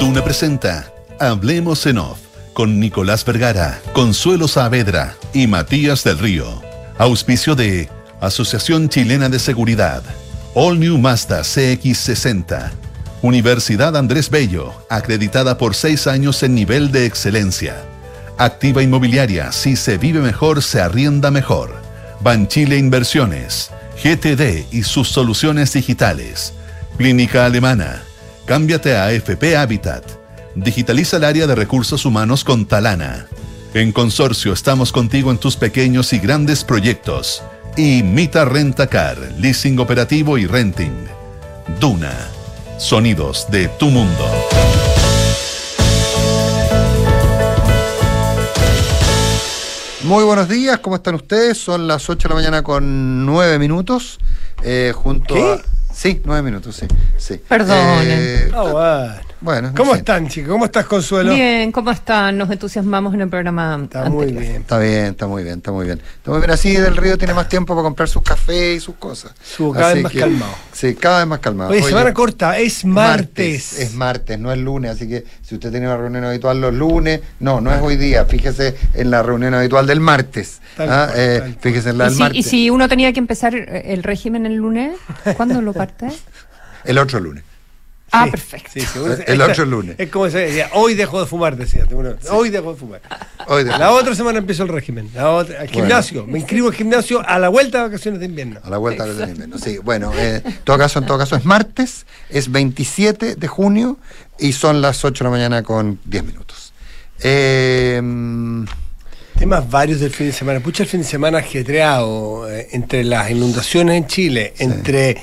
Duna presenta Hablemos en Off con Nicolás Vergara, Consuelo Saavedra y Matías del Río. Auspicio de Asociación Chilena de Seguridad, All New Mazda CX60, Universidad Andrés Bello, acreditada por seis años en nivel de excelencia. Activa Inmobiliaria, si se vive mejor, se arrienda mejor. Banchile Inversiones, GTD y sus soluciones digitales. Clínica Alemana. Cámbiate a FP Habitat. Digitaliza el área de recursos humanos con Talana. En Consorcio estamos contigo en tus pequeños y grandes proyectos. Y Mita Rentacar, leasing operativo y renting. Duna. Sonidos de tu mundo. Muy buenos días, ¿cómo están ustedes? Son las 8 de la mañana con 9 minutos. Eh, junto ¿Qué? a. Sí, 9 minutos, sí. sí. Perdonen. Eh, Ah, bueno. Bueno, ¿Cómo están, chicos? ¿Cómo estás, Consuelo? Bien, ¿cómo están? Nos entusiasmamos en el programa Está muy bien. Está bien, está muy bien, está muy bien. Está muy bien. Así Del Río tiene más tiempo para comprar sus cafés y sus cosas. Su- cada Así vez más calmado. Sí, cada vez más calmado. Oye, Oye, semana corta, es martes. Es martes, no es lunes, así que si usted tiene una reunión habitual los lunes, no, no es hoy día, fíjese en la reunión habitual del martes. Tal ah, cual, eh, tal fíjese en la ¿Y del si, martes. y si uno tenía que empezar el régimen el lunes, ¿cuándo lo parte? El otro lunes. Ah, Sí, perfecto. sí, sí, uno- El esta- otro lunes. Es como se decía, hoy dejo de fumar, decía. uno, Hoy dejo de fumar. Hoy de- La otra semana empiezo el régimen. La otra, al Bueno. gimnasio. Me inscribo al gimnasio a la vuelta de vacaciones de invierno. A la vuelta del invierno. Sí, bueno, eh, en todo caso, en todo caso es martes, es 27 de junio y son las 8 de la mañana con 10 minutos. Eh, mm, Temas varios del fin de semana. Pucha, el fin de semana ajetreado eh, entre las inundaciones en Chile, entre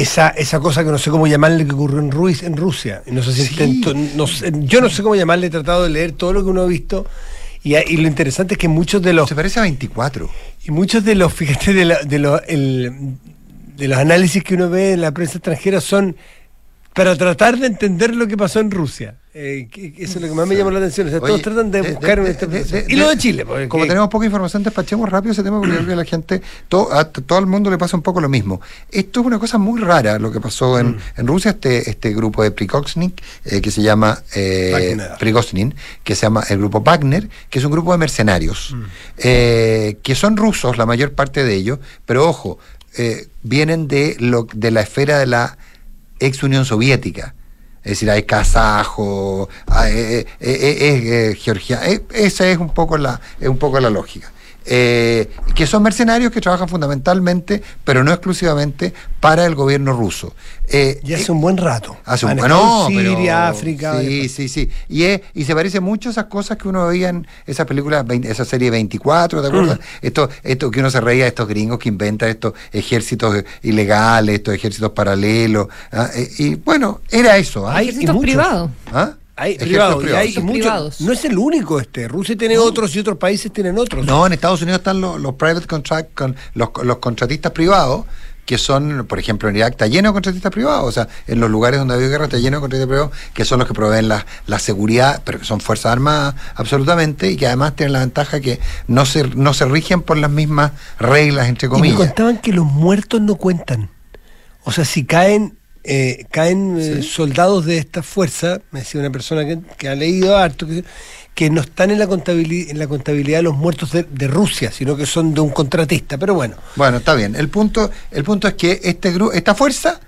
esa, esa cosa que no sé cómo llamarle que ocurrió en, Ruiz, en Rusia. No sé si Sí. intento- no sé- yo no sé cómo llamarle, he tratado de leer todo lo que uno ha visto. Y, y lo interesante es que muchos de los se parece a 24. y muchos de los, fíjate, de, la- de, los- el- de los análisis que uno ve en la prensa extranjera son para tratar de entender lo que pasó en Rusia. Eh, eso es lo que más me llamó la atención. O sea, Oye, todos tratan de, de- buscar de- de- de- Y lo de- Chile. porque- Como tenemos poca información, despachemos rápido ese tema porque a la gente, todo, a todo el mundo le pasa un poco lo mismo. Esto es una cosa muy rara lo que pasó Mm. en, en Rusia, este, este grupo de Prikoksnik, eh, que se llama eh. Prigozhin, que se llama el grupo Wagner, que es un grupo de mercenarios, Mm. eh, que son rusos, la mayor parte de ellos, pero ojo, eh, vienen de, lo, de la esfera de la ex Unión Soviética. Es decir, hay kazajo, eh, eh, eh, eh, georgia, eh, esa es un poco la, es un poco la lógica. Eh, que son mercenarios que trabajan fundamentalmente, pero no exclusivamente, para el gobierno ruso. Eh, Ya hace un buen rato. Hace un Han bueno, estado en pero- Siria, África. Sí, sí, sí. Y, es- y se parece mucho a esas cosas que uno veía en esa película, vein- esa serie 24, ¿te acuerdas? Esto, esto que uno se reía de estos gringos que inventan estos ejércitos ilegales, estos ejércitos paralelos. ¿ah? Eh, Y, bueno, era eso. ¿ah? Hay- y Ejércitos privados. ¿Ah? Hay privados, y hay muchos- privados. No es el único este. Rusia tiene otros y otros países tienen otros. No, en Estados Unidos están los, los private contract, con los, los contratistas privados, que son, por ejemplo, en Irak está lleno de contratistas privados, o sea, en los lugares donde ha habido guerra está lleno de contratistas privados, que son los que proveen la, la seguridad, pero que son fuerzas armadas absolutamente, y que además tienen la ventaja que no se, no se rigen por las mismas reglas, entre Y me comillas. contaban que los muertos no cuentan. O sea, si caen eh, caen eh, soldados de esta fuerza, me decía una persona que, que ha leído harto, que, que no están en la contabilidad, en la contabilidad de los muertos de, de Rusia, sino que son de un contratista. Pero bueno, Bueno, está bien. El punto, el punto es que este grupo, esta fuerza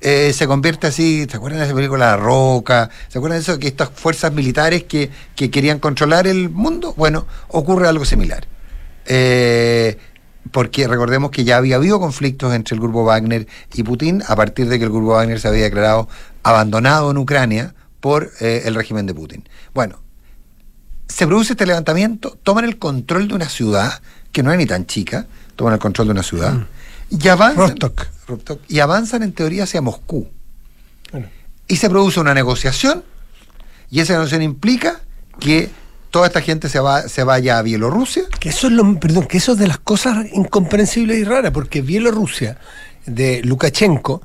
eh, se convierte así, ¿se acuerdan de esa película La Roca? ¿Se acuerdan de eso? Que estas fuerzas militares que, que querían controlar el mundo, bueno, ocurre algo similar. Eh, porque recordemos que ya había habido conflictos entre el grupo Wagner y Putin a partir de que el grupo Wagner se había declarado abandonado en Ucrania por eh, el régimen de Putin. Bueno, se produce este levantamiento, toman el control de una ciudad, que no es ni tan chica, toman el control de una ciudad, y avanzan, y avanzan en teoría hacia Moscú. Bueno. Y se produce una negociación, y esa negociación implica que toda esta gente se, va, se vaya a Bielorrusia. que eso es lo, perdón, que eso es de las cosas incomprensibles y raras, porque Bielorrusia de Lukashenko,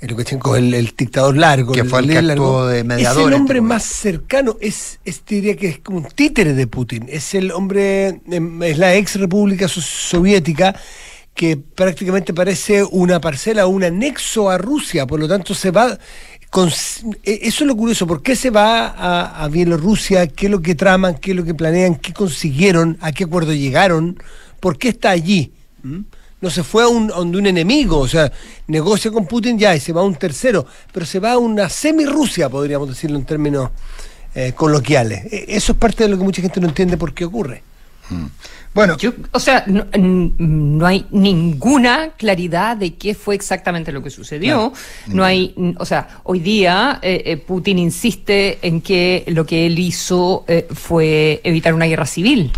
el Lukashenko es el, el dictador largo, Que fue el que actuó de mediador Es el hombre este más cercano, es, es diría que es como un títere de Putin, es el hombre, em, es la ex república so- soviética que prácticamente parece una parcela, un anexo a Rusia, por lo tanto se va e, eso es lo curioso, ¿por qué se va a, Bielorrusia? ¿Qué es lo que traman? ¿Qué es lo que planean? ¿Qué consiguieron? ¿A qué acuerdo llegaron? ¿Por qué está allí? ¿Mm? No se fue a un, un enemigo, o sea, negocia con Putin ya y se va a un tercero, pero se va a una semi-Rusia, podríamos decirlo en términos eh, coloquiales. E, eso es parte de lo que mucha gente no entiende por qué ocurre. Mm. Bueno, o sea, no, hay ninguna claridad de qué fue exactamente lo que sucedió. No hay, o sea, hoy día eh, eh, Putin insiste en que lo que él hizo eh, fue evitar una guerra civil,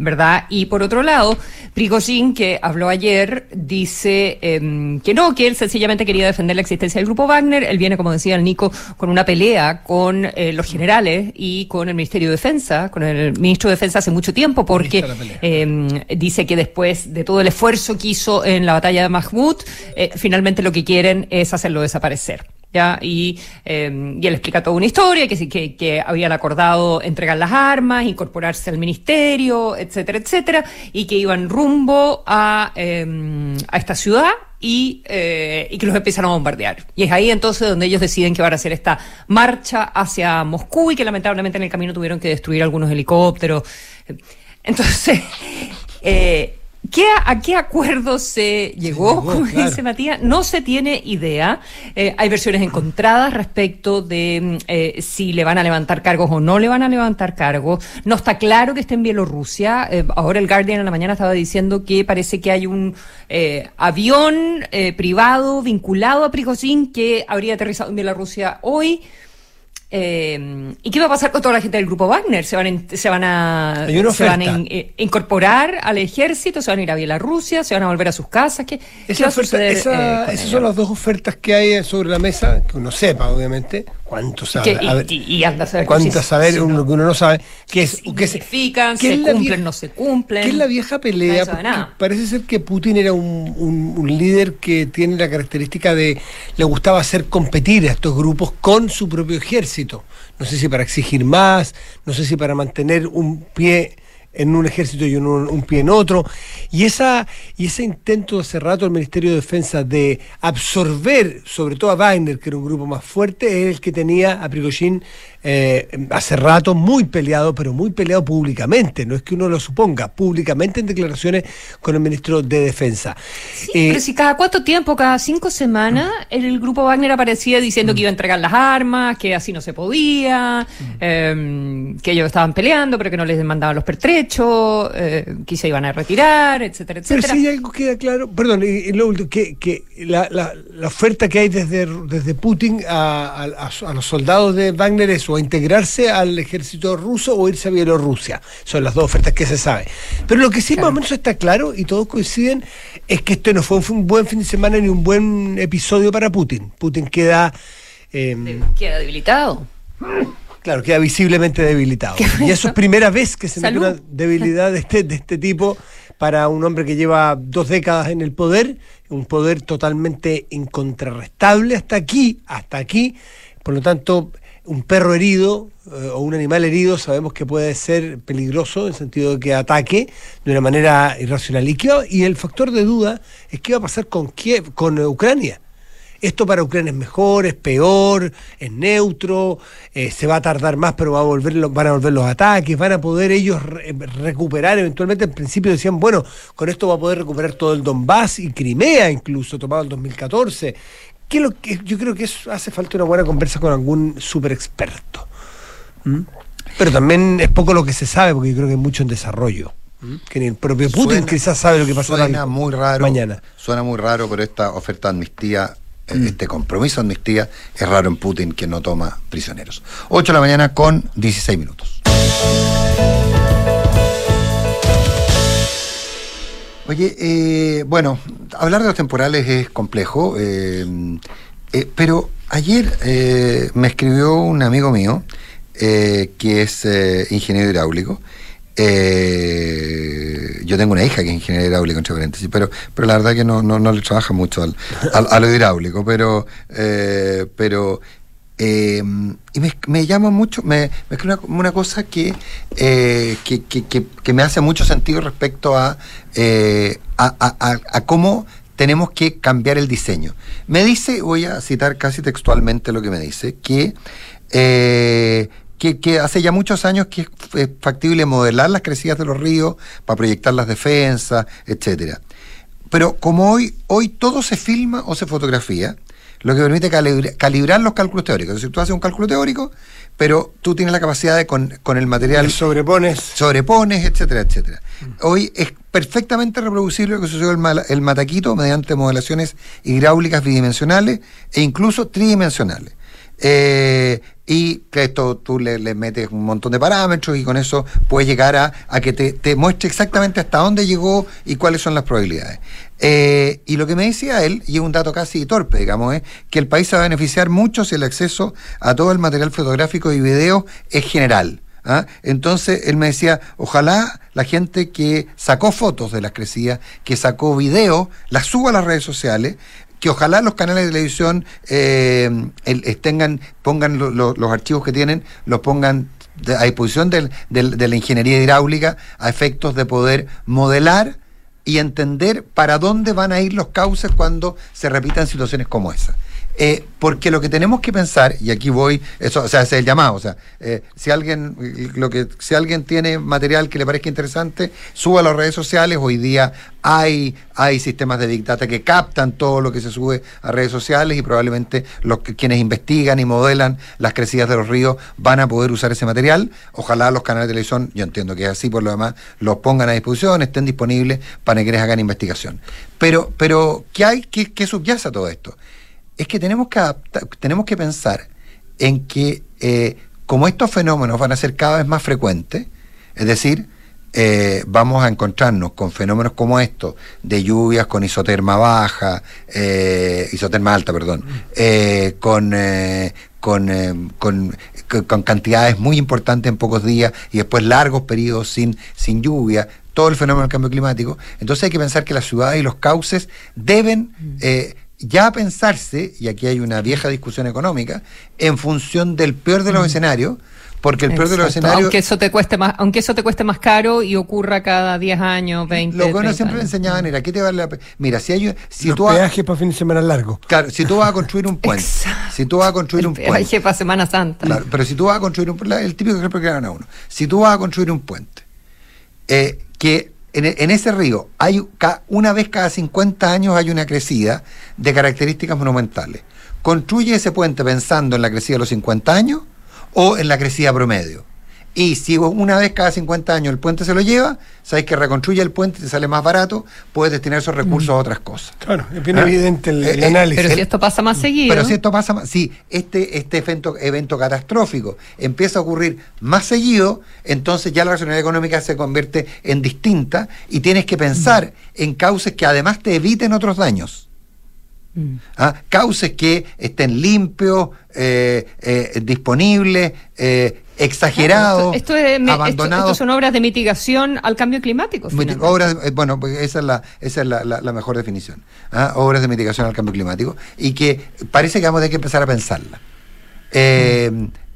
¿verdad? Y por otro lado, Prigozhin, que habló ayer, dice em, que no, que él sencillamente quería defender la existencia del grupo Wagner. Él viene, como decía el Nico, con una pelea con los generales y con el Ministerio de Defensa, con el ministro de Defensa hace mucho tiempo, porque Em, dice que después de todo el esfuerzo que hizo en la batalla de Mahmoud, eh, finalmente lo que quieren es hacerlo desaparecer. ¿ya? Y, em, él explica toda una historia, que, que, que habían acordado entregar las armas, incorporarse al ministerio, etcétera, etcétera, y que iban rumbo a, em, a esta ciudad y, eh, y que los empiezan a bombardear. Y es ahí entonces donde ellos deciden que van a hacer esta marcha hacia Moscú y que lamentablemente en el camino tuvieron que destruir algunos helicópteros. Entonces, eh, ¿Qué, ¿A qué acuerdo se llegó, como dice Matías? No se tiene idea. Eh, hay versiones encontradas respecto de mm, eh, si le van a levantar cargos o no le van a levantar cargos. No está claro que esté en Bielorrusia. Eh, ahora el Guardian en la mañana estaba diciendo que parece que hay un avión privado vinculado a Prigozhin que habría aterrizado en Bielorrusia hoy. Eh, ¿Y qué va a pasar con toda la gente del grupo Wagner? ¿Se van, se van a, se van a eh, incorporar al ejército? ¿Se van a ir a Bielorrusia? ¿Se van a volver a sus casas? ¿Qué, esa va a suceder, eh, esas son las dos ofertas que hay sobre la mesa, que uno sepa, obviamente. ¿Cuánto sabe? y, anda a saber ¿Cuánto saber uno, que uno no sabe? ¿Qué es, ¿Qué significan? ¿Se cumplen? ¿No se cumplen? ¿Qué es la vieja pelea? parece ser que Putin era un, un líder que tiene la característica de le gustaba hacer competir a estos grupos con su propio ejército no sé si para exigir más, no sé si para mantener un pie en un ejército y un, un, pie en otro. Y, esa, y ese intento hace rato del Ministerio de Defensa de absorber, sobre todo a Wagner, que era un grupo más fuerte, es el que tenía a Prigozhin eh, hace rato muy peleado, pero muy peleado públicamente, no es que uno lo suponga, públicamente en declaraciones con el ministro de Defensa. Eh, pero si cada cuánto tiempo, cada cinco semanas, el grupo Wagner aparecía diciendo que iba a entregar las armas, que así no se podía, em, que ellos estaban peleando, pero que no les demandaban los pertrechos, eh, que se iban a retirar, etcétera, etcétera. Pero si algo queda claro, perdón, y, lo que, que la, la, oferta que hay desde, desde Putin a, a los soldados de Wagner es o integrarse al ejército ruso o irse a Bielorrusia. Son las dos ofertas que se sabe. Pero lo que sí más o menos está claro, y todos coinciden, es que esto no fue un buen fin de semana ni un buen episodio para Putin. Putin queda... Em, queda debilitado. Claro, queda visiblemente debilitado. Y eso es primera vez que se ve una debilidad de este, de este tipo para un hombre que lleva dos décadas en el poder, un poder totalmente incontrarrestable hasta aquí, hasta aquí. Por lo tanto, un perro herido eh, o un animal herido sabemos que puede ser peligroso en sentido de que ataque de una manera irracional. Y, y el factor de duda es qué va a pasar con con Ucrania. Esto para Ucrania es mejor, es peor, es neutro, eh, se va a tardar más, pero va a volver, van a volver los ataques, van a poder ellos recuperar eventualmente. En principio decían, bueno, con esto va a poder recuperar todo el Donbass y Crimea, incluso tomado en 2014 lo que yo creo que hace falta una buena conversa con algún super experto. ¿Mm? Pero también es poco lo que se sabe, porque yo creo que hay mucho en desarrollo. ¿Mm? Que ni el propio Putin quizás sabe lo que pasará suena muy raro, mañana. Suena muy raro, pero esta oferta de amnistía, eh, mm. este compromiso de amnistía, es raro en Putin que no toma prisioneros. 8 de la mañana con 16 minutos. Oye, eh, bueno, hablar de los temporales es complejo, eh, eh, pero ayer me escribió un amigo mío que es ingeniero hidráulico. yo tengo una hija que es ingeniero hidráulico, entre paréntesis, pero, pero la verdad que no, no, le trabaja mucho al, a lo hidráulico, pero, pero eh, y me, llama mucho, me, me una, cosa que, eh, que, me hace mucho sentido respecto a, eh, a, cómo tenemos que cambiar el diseño. Me dice, voy a citar casi textualmente lo que me dice, que, eh, que, hace ya muchos años que es factible modelar las crecidas de los ríos para proyectar las defensas, etcétera. Pero como hoy, hoy todo se filma o se fotografía, lo que permite calibrar los cálculos teóricos. Es decir, tú haces un cálculo teórico, pero tú tienes la capacidad de con, el material... sobrepones. Sobrepones, etcétera, etcétera. Hoy es perfectamente reproducible lo que sucedió el, el Mataquito mediante modelaciones hidráulicas bidimensionales e incluso tridimensionales. Eh, y que esto tú le, metes un montón de parámetros y con eso puedes llegar a, que te, muestre exactamente hasta dónde llegó y cuáles son las probabilidades. Eh, y lo que me decía él, y es un dato casi torpe, digamos, es que el país se va a beneficiar mucho si el acceso a todo el material fotográfico y video es general. ¿ah? Entonces él me decía, ojalá la gente que sacó fotos de las crecidas, que sacó video, las suba a las redes sociales, que ojalá los canales de televisión eh, pongan los archivos que tienen, los pongan a disposición de la ingeniería hidráulica a efectos de poder modelar y entender para dónde van a ir los cauces cuando se repitan situaciones como esa. Eh, porque lo que tenemos que pensar, y aquí voy, eso, o sea, ese es el llamado, o sea, eh, si alguien, lo que, si alguien tiene material que le parezca interesante, suba a las redes sociales, hoy día hay, hay sistemas de Big Data que captan todo lo que se sube a redes sociales y probablemente los que, quienes investigan y modelan las crecidas de los ríos van a poder usar ese material. Ojalá los canales de televisión, yo entiendo que es así por lo demás, los pongan a disposición, estén disponibles para quienes hagan investigación. Pero, pero ¿qué hay? ¿Qué, qué subyace a todo esto? Es que tenemos que, tenemos que pensar en que eh, como estos fenómenos van a ser cada vez más frecuentes, es decir, eh, vamos a encontrarnos con fenómenos como estos, de lluvias con isoterma baja, eh, isoterma alta, perdón, con, con, con, cantidades muy importantes en pocos días y después largos periodos sin, sin lluvia, todo el fenómeno del cambio climático. Entonces hay que pensar que las ciudades y los cauces deben ya pensarse, y aquí hay una vieja discusión económica, en función del peor de los mm. escenarios, porque el peor de los escenarios. Aunque eso te cueste más, aunque eso te cueste más caro y ocurra cada 10 años, 20 Lo que uno siempre le enseñaban era, ¿qué te vale la Mira, si hay si los tú peajes para fin de semana largo. Claro, si tú vas a construir un puente. si tú vas a construir un puente. Peaje para Semana Santa. Claro, pero si tú vas a construir un el típico ejemplo que dan a uno. Si tú vas a construir un puente, eh, que en, ese río hay una vez cada 50 años hay una crecida de características monumentales. ¿Construye ese puente pensando en la crecida de los 50 años o en la crecida promedio? Y si una vez cada 50 años el puente se lo lleva, sabes que reconstruye el puente, te sale más barato, puedes destinar esos recursos a otras cosas. Claro, es bien ¿Ah? evidente el, eh, eh, análisis. Pero si esto pasa más seguido. Pero si esto pasa más, si este, este evento, evento catastrófico empieza a ocurrir más seguido, entonces ya la racionalidad económica se convierte en distinta y tienes que pensar en causas que además te eviten otros daños. Mm. ¿Ah? Cauces que estén limpios, eh, disponibles, exagerado, esto, abandonado. son obras de mitigación al cambio climático. Obras, eh, bueno, pues esa es la, esa es la, mejor definición. ¿ah? Obras de mitigación al cambio climático y que parece que vamos a tener que empezar a pensarla. Eh,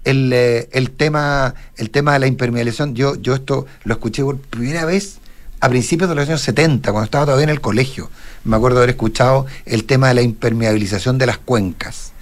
el, eh, el, tema, el tema de la impermeabilización, yo, yo esto lo escuché por primera vez a principios de los años 70, cuando estaba todavía en el colegio. Me acuerdo haber escuchado el tema de la impermeabilización de las cuencas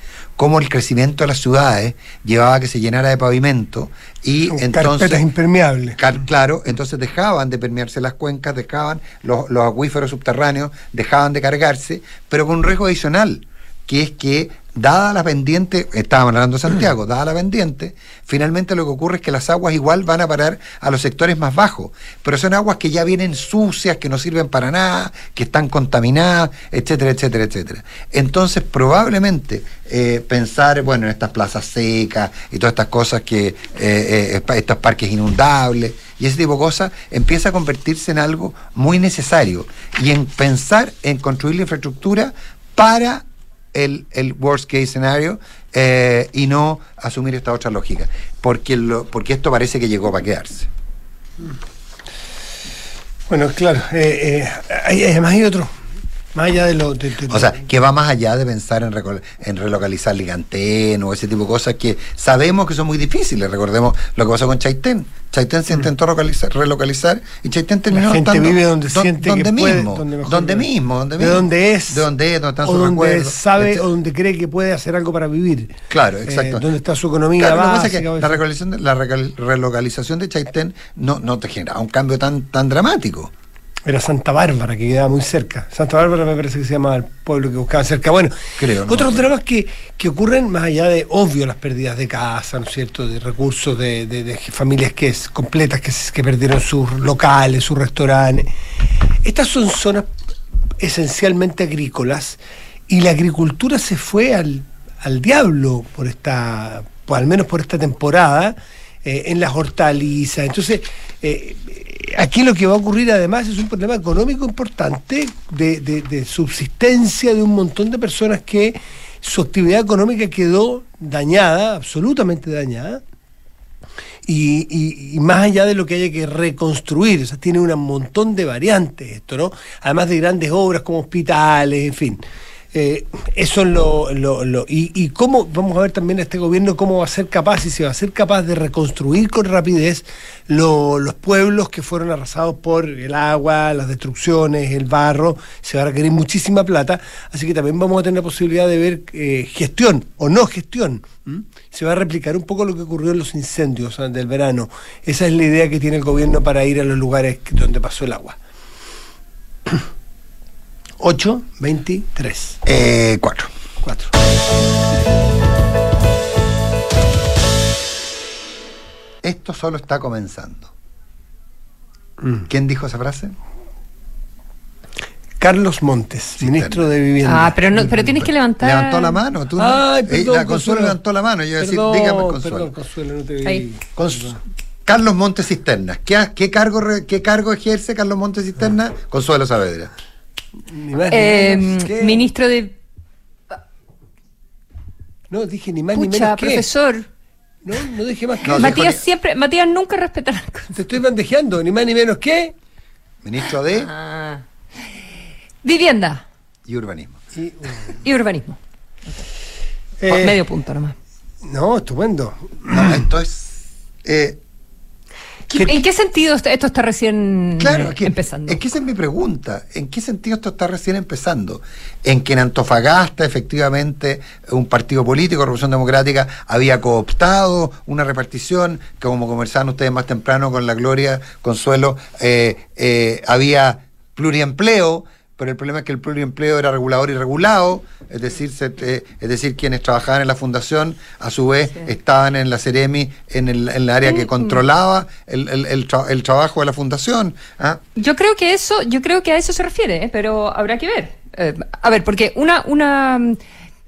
cómo el crecimiento de las ciudades llevaba a que se llenara de pavimento y entonces impermeables. claro, entonces dejaban de permearse las cuencas, dejaban los, los acuíferos subterráneos, dejaban de cargarse, pero con un riesgo adicional, que es que dada la pendiente, estábamos hablando de Santiago, dada la pendiente, finalmente lo que ocurre es que las aguas igual van a parar a los sectores más bajos, pero son aguas que ya vienen sucias, que no sirven para nada, que están contaminadas, etcétera, etcétera, etcétera. Entonces, probablemente eh, pensar, bueno, en estas plazas secas y todas estas cosas que, eh, eh, estos parques inundables y ese tipo de cosas, empieza a convertirse en algo muy necesario y en pensar en construir la infraestructura para el, el worst case scenario eh, y no asumir esta otra lógica, porque, lo, porque esto parece que llegó para quedarse. Bueno, claro, eh, eh, hay, además hay otro, Más allá de lo. o sea, que va más allá de pensar en, en relocalizar Ligantén o ese tipo de cosas que sabemos que son muy difíciles. Recordemos lo que pasó con Chaitén. Chaitén se mm. intentó relocalizar y Chaitén terminó La gente vive donde siente donde que mismo, donde, donde mismo, donde de donde es, de donde es, donde están o donde sabe o donde cree que puede hacer algo para vivir. Claro, eh, exacto. donde está su economía básica, que la, relocalización de, la relocalización de Chaitén no, no te genera un cambio tan tan dramático. Era Santa Bárbara, que quedaba muy cerca. Santa Bárbara me parece que se llama el pueblo que buscaba cerca. Bueno, Creo, otros dramas que, que, ocurren más allá de, obvio, las pérdidas de casa, ¿no es cierto?, de recursos de, de, familias que es, completas que, que perdieron sus locales, sus restaurantes. Estas son zonas esencialmente agrícolas y la agricultura se fue al, al diablo por esta, al menos por esta temporada, eh, en las hortalizas. Entonces, eh, aquí lo que va a ocurrir además es un problema económico importante de, subsistencia de un montón de personas que su actividad económica quedó dañada, absolutamente dañada. Y, más allá de lo que haya que reconstruir, o sea, tiene un montón de variantes esto, ¿no? Además de grandes obras como hospitales, en fin. Eh, eso es lo, lo, y, cómo vamos a ver también a este gobierno cómo va a ser capaz y si va a ser capaz de reconstruir con rapidez los pueblos que fueron arrasados por el agua, las destrucciones, el barro, se va a requerir muchísima plata, así que también vamos a tener la posibilidad de ver eh, gestión o no gestión. Se va a replicar un poco lo que ocurrió en los incendios del verano. Esa es la idea que tiene el gobierno para ir a los lugares donde pasó el agua. 8, 23. Eh, 4. 4. Esto solo está comenzando. Mm. ¿Quién dijo esa frase? Carlos Montes, ministro de Vivienda. Ah, pero, no, pero tienes que levantar. Levantó la mano. Tú Ay, perdón, la Consuelo, levantó la mano. Yo decir, dígame, Consuelo. Perdón, Consuelo, no te vi. Carlos Montes Cisterna. ¿Qué, qué, cargo, ¿Qué cargo ejerce Carlos Montes Cisterna? Consuelo Saavedra. Eh, ministro de. No, dije ni más ni menos que. profesor. No, no dije más que. Matías siempre, Matías nunca respetará. Te estoy bandejeando, ni más ni menos que. Ministro de. Ah. Vivienda. Y urbanismo. Y, urbanismo. Eh, medio punto nomás. No, estupendo. No, esto es. Eh, ¿En qué sentido esto está recién empezando? Es que esa es mi pregunta. ¿En qué sentido esto está recién empezando? En que en Antofagasta, efectivamente, un partido político, Revolución Democrática, había cooptado una repartición, que como conversaban ustedes más temprano con la Gloria Consuelo, eh, eh, había pluriempleo pero el problema es que el pluriempleo era regulador y regulado, es decir, eh, es decir, quienes trabajaban en la fundación a su vez estaban en la Ceremi, en el, área que controlaba el, trabajo de la fundación. ¿ah? Yo creo que eso, yo creo que a eso se refiere, ¿eh? pero habrá que ver. Eh, a ver, porque una, una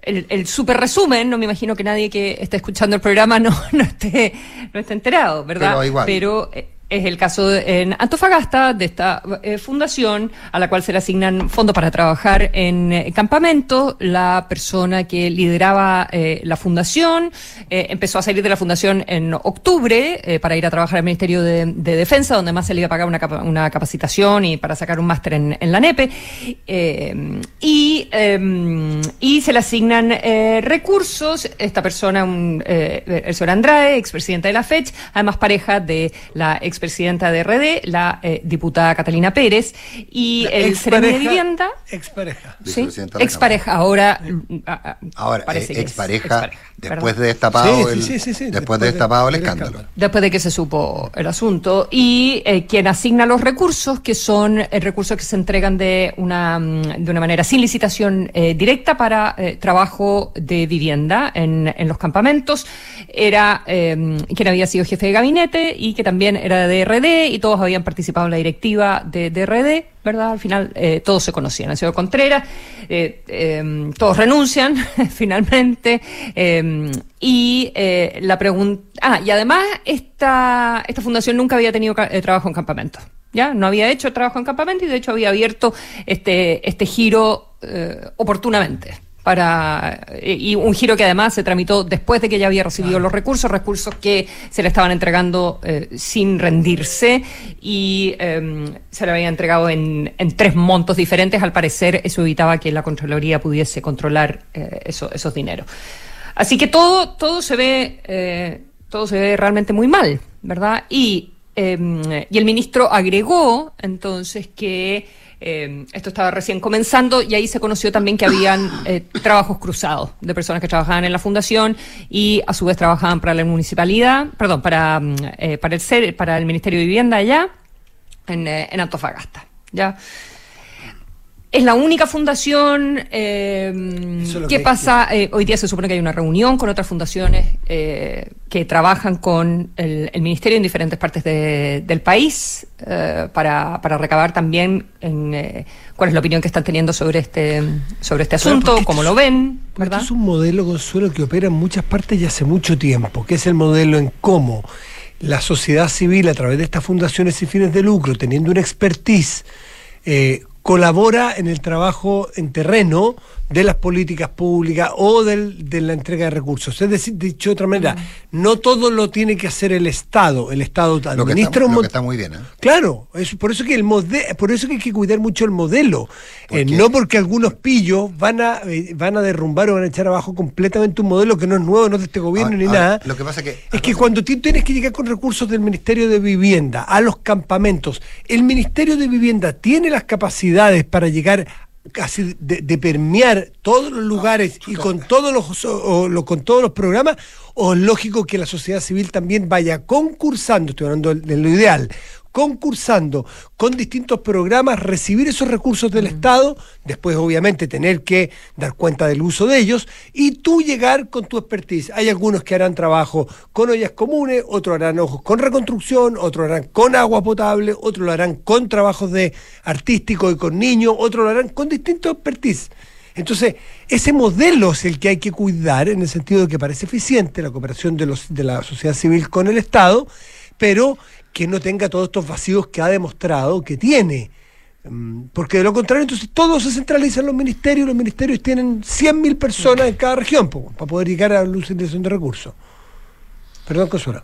el, el super resumen, no me imagino que nadie que esté escuchando el programa no, no esté, no esté enterado, ¿verdad? Pero igual. Pero es el caso en Antofagasta de esta eh, fundación a la cual se le asignan fondos para trabajar en eh, campamento. La persona que lideraba eh, la fundación empezó a salir de la fundación en octubre para ir a trabajar al Ministerio de, Defensa, donde más se le iba a pagar una, capacitación y para sacar un máster en, la NEPE. y, em, y se le asignan recursos. Esta persona, un, el señor Andrade, expresidente de la FECH, además pareja de la ex expresidenta de RD, la eh, diputada Catalina Pérez, y el Ceremi de Vivienda. Expareja. Sí, expareja. Ahora, ahora parece eh, expareja, después de destapado el, después, de destapado el escándalo. Después de que se supo el asunto. Y eh, quien asigna los recursos, que son recursos que se entregan de una, de una manera sin licitación directa para trabajo de vivienda en, en los campamentos, era quien había sido jefe de gabinete y que también era de RD y todos habían participado en la directiva de, RD, ¿verdad? Al final eh, todos se conocían. El señor Contreras, eh, em, todos renuncian finalmente. Em, y eh, la pregunta. Ah, y además esta, esta fundación nunca había tenido trabajo en campamento. ¿Ya? No había hecho trabajo en campamento y de hecho había abierto este, este giro oportunamente para y un giro que además se tramitó después de que ya había recibido los recursos, recursos que se le estaban entregando eh, sin rendirse y em, se le habían entregado en, en, tres montos diferentes. Al parecer eso evitaba que la Contraloría pudiese controlar eh, esos dineros. Así que todo, todo se ve, eh, todo se ve realmente muy mal, ¿verdad? Y, em, y el ministro agregó entonces que eh, esto estaba recién comenzando y ahí se conoció también que habían eh, trabajos cruzados de personas que trabajaban en la fundación y a su vez trabajaban para la municipalidad, perdón, para, mm, eh, para, el, para el Ministerio de Vivienda allá en, en Antofagasta. ¿ya? Es la única fundación eh, que, pasa, eh, hoy día se supone que hay una reunión con otras fundaciones eh, que trabajan con el, Ministerio en diferentes partes del país para, para, recabar también en, cuál es la opinión que están teniendo sobre este, sobre este asunto, cómo lo ven. ¿verdad? es un modelo, Consuelo, que opera en muchas partes y hace mucho tiempo, que es el modelo en cómo la sociedad civil, a través de estas fundaciones sin fines de lucro, teniendo una expertise, colabora en el trabajo en terreno de las políticas públicas o del, de la entrega de recursos. Es decir, dicho de otra manera, mm. no todo lo tiene que hacer el Estado. El Estado administra lo que está, muy bien. ¿eh? Claro, es por eso que el por eso que hay que cuidar mucho el modelo. Eh, no porque algunos pillos van a eh, van a derrumbar o van a echar abajo completamente un modelo que no es nuevo, no es de este gobierno ni nada. Lo que pasa que es que cuando tú tienes que llegar con recursos del Ministerio de Vivienda a los campamentos, el Ministerio de Vivienda tiene las capacidades para llegar casi de, permear todos los lugares y con todos los con todos los programas o es lógico que la sociedad civil también vaya concursando estoy hablando de lo ideal concursando con distintos programas, recibir esos recursos del Estado, después obviamente tener que dar cuenta del uso de ellos y tú llegar con tu expertise. Hay algunos que harán trabajo con ollas comunes, otros harán ojos con reconstrucción, otros harán con agua potable, otros lo harán con trabajos de artístico y con niños, otros lo harán con distintos expertise. Entonces, ese modelo es el que hay que cuidar en el sentido de que parece eficiente la cooperación de, los, de la sociedad civil con el Estado, pero que no tenga todos estos vacíos que ha demostrado que tiene. Mm, porque de lo contrario, entonces todo se centraliza en los ministerios, los ministerios tienen 100.000 personas en cada región para poder llegar a la utilización de recursos. Perdón, Consuelo.